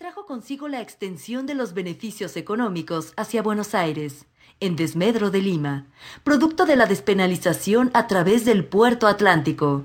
Trajo consigo la extensión de los beneficios económicos hacia Buenos Aires en desmedro de Lima, producto de la despenalización a través del puerto atlántico.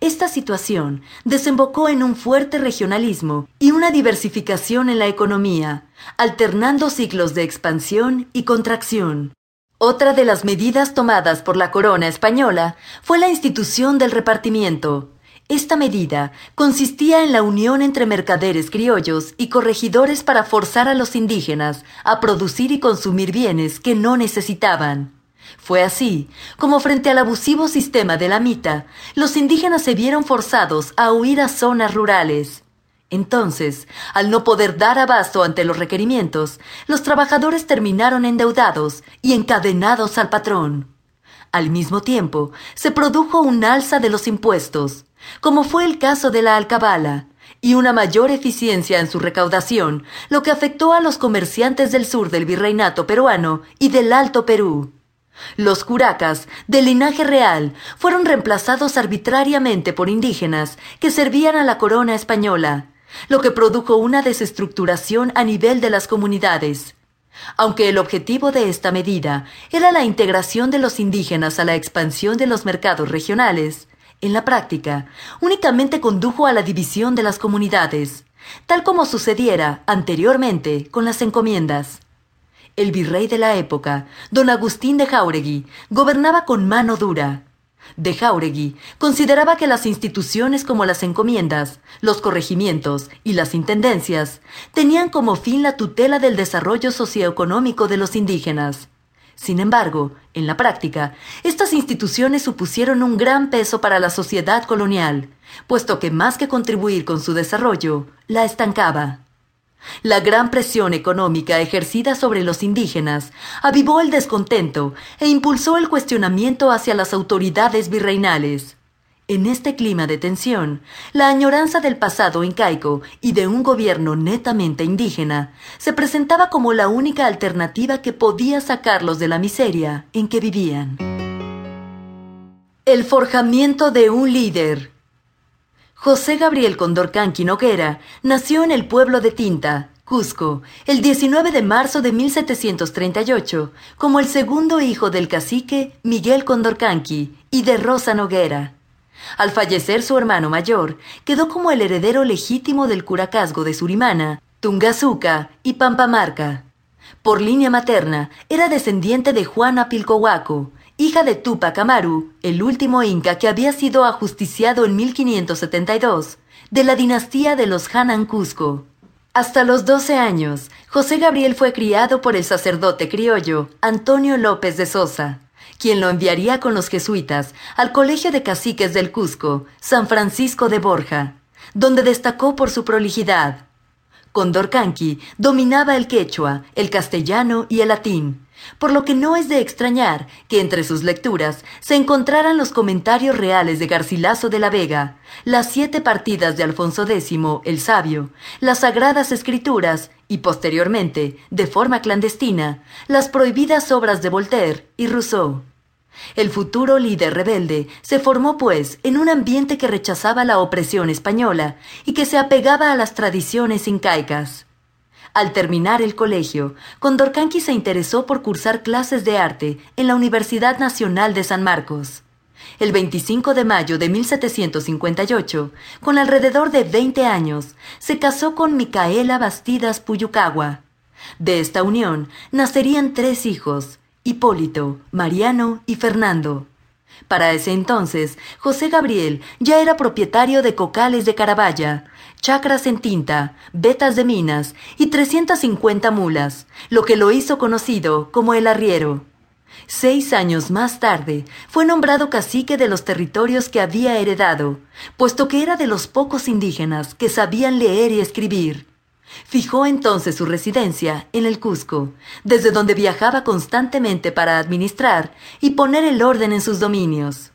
Esta situación desembocó en un fuerte regionalismo y una diversificación en la economía, alternando ciclos de expansión y contracción. Otra de las medidas tomadas por la corona española fue la institución del repartimiento, esta medida consistía en la unión entre mercaderes criollos y corregidores para forzar a los indígenas a producir y consumir bienes que no necesitaban. Fue así como frente al abusivo sistema de la mita, los indígenas se vieron forzados a huir a zonas rurales. Entonces, al no poder dar abasto ante los requerimientos, los trabajadores terminaron endeudados y encadenados al patrón. Al mismo tiempo, se produjo un alza de los impuestos, como fue el caso de la alcabala, y una mayor eficiencia en su recaudación, lo que afectó a los comerciantes del sur del virreinato peruano y del Alto Perú. Los curacas, de linaje real, fueron reemplazados arbitrariamente por indígenas que servían a la corona española, lo que produjo una desestructuración a nivel de las comunidades. Aunque el objetivo de esta medida era la integración de los indígenas a la expansión de los mercados regionales, en la práctica, únicamente condujo a la división de las comunidades, tal como sucediera anteriormente con las encomiendas. El virrey de la época, don Agustín de Jauregui, gobernaba con mano dura. De Jauregui consideraba que las instituciones como las encomiendas, los corregimientos y las intendencias tenían como fin la tutela del desarrollo socioeconómico de los indígenas, sin embargo, en la práctica, estas instituciones supusieron un gran peso para la sociedad colonial, puesto que más que contribuir con su desarrollo, la estancaba. La gran presión económica ejercida sobre los indígenas avivó el descontento e impulsó el cuestionamiento hacia las autoridades virreinales. En este clima de tensión, la añoranza del pasado incaico y de un gobierno netamente indígena se presentaba como la única alternativa que podía sacarlos de la miseria en que vivían. El forjamiento de un líder. José Gabriel Condorcanqui Noguera nació en el pueblo de Tinta, Cusco, el 19 de marzo de 1738, como el segundo hijo del cacique Miguel Condorcanqui y de Rosa Noguera. Al fallecer su hermano mayor, quedó como el heredero legítimo del curacazgo de Surimana, Tungazuca y Pampamarca. Por línea materna, era descendiente de Juana Pilcohuaco, hija de Tupac Amaru, el último inca que había sido ajusticiado en 1572, de la dinastía de los Hanan Cusco. Hasta los 12 años, José Gabriel fue criado por el sacerdote criollo Antonio López de Sosa quien lo enviaría con los jesuitas al Colegio de Caciques del Cusco, San Francisco de Borja, donde destacó por su prolijidad. Condorcanqui dominaba el quechua, el castellano y el latín, por lo que no es de extrañar que entre sus lecturas se encontraran los comentarios reales de Garcilaso de la Vega, las siete partidas de Alfonso X el Sabio, las sagradas escrituras y posteriormente, de forma clandestina, las prohibidas obras de Voltaire y Rousseau. El futuro líder rebelde se formó, pues, en un ambiente que rechazaba la opresión española y que se apegaba a las tradiciones incaicas. Al terminar el colegio, Condorcanqui se interesó por cursar clases de arte en la Universidad Nacional de San Marcos. El 25 de mayo de 1758, con alrededor de 20 años, se casó con Micaela Bastidas Puyucagua. De esta unión nacerían tres hijos, Hipólito, Mariano y Fernando. Para ese entonces, José Gabriel ya era propietario de cocales de Carabaya, chacras en tinta, vetas de minas y 350 mulas, lo que lo hizo conocido como el arriero. Seis años más tarde, fue nombrado cacique de los territorios que había heredado, puesto que era de los pocos indígenas que sabían leer y escribir. Fijó entonces su residencia en el Cusco, desde donde viajaba constantemente para administrar y poner el orden en sus dominios.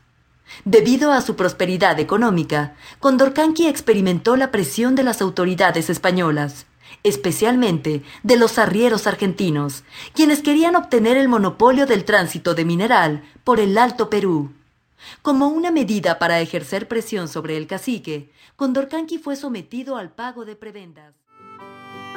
Debido a su prosperidad económica, Condorcanqui experimentó la presión de las autoridades españolas, especialmente de los arrieros argentinos, quienes querían obtener el monopolio del tránsito de mineral por el Alto Perú. Como una medida para ejercer presión sobre el cacique, Condorcanqui fue sometido al pago de prebendas.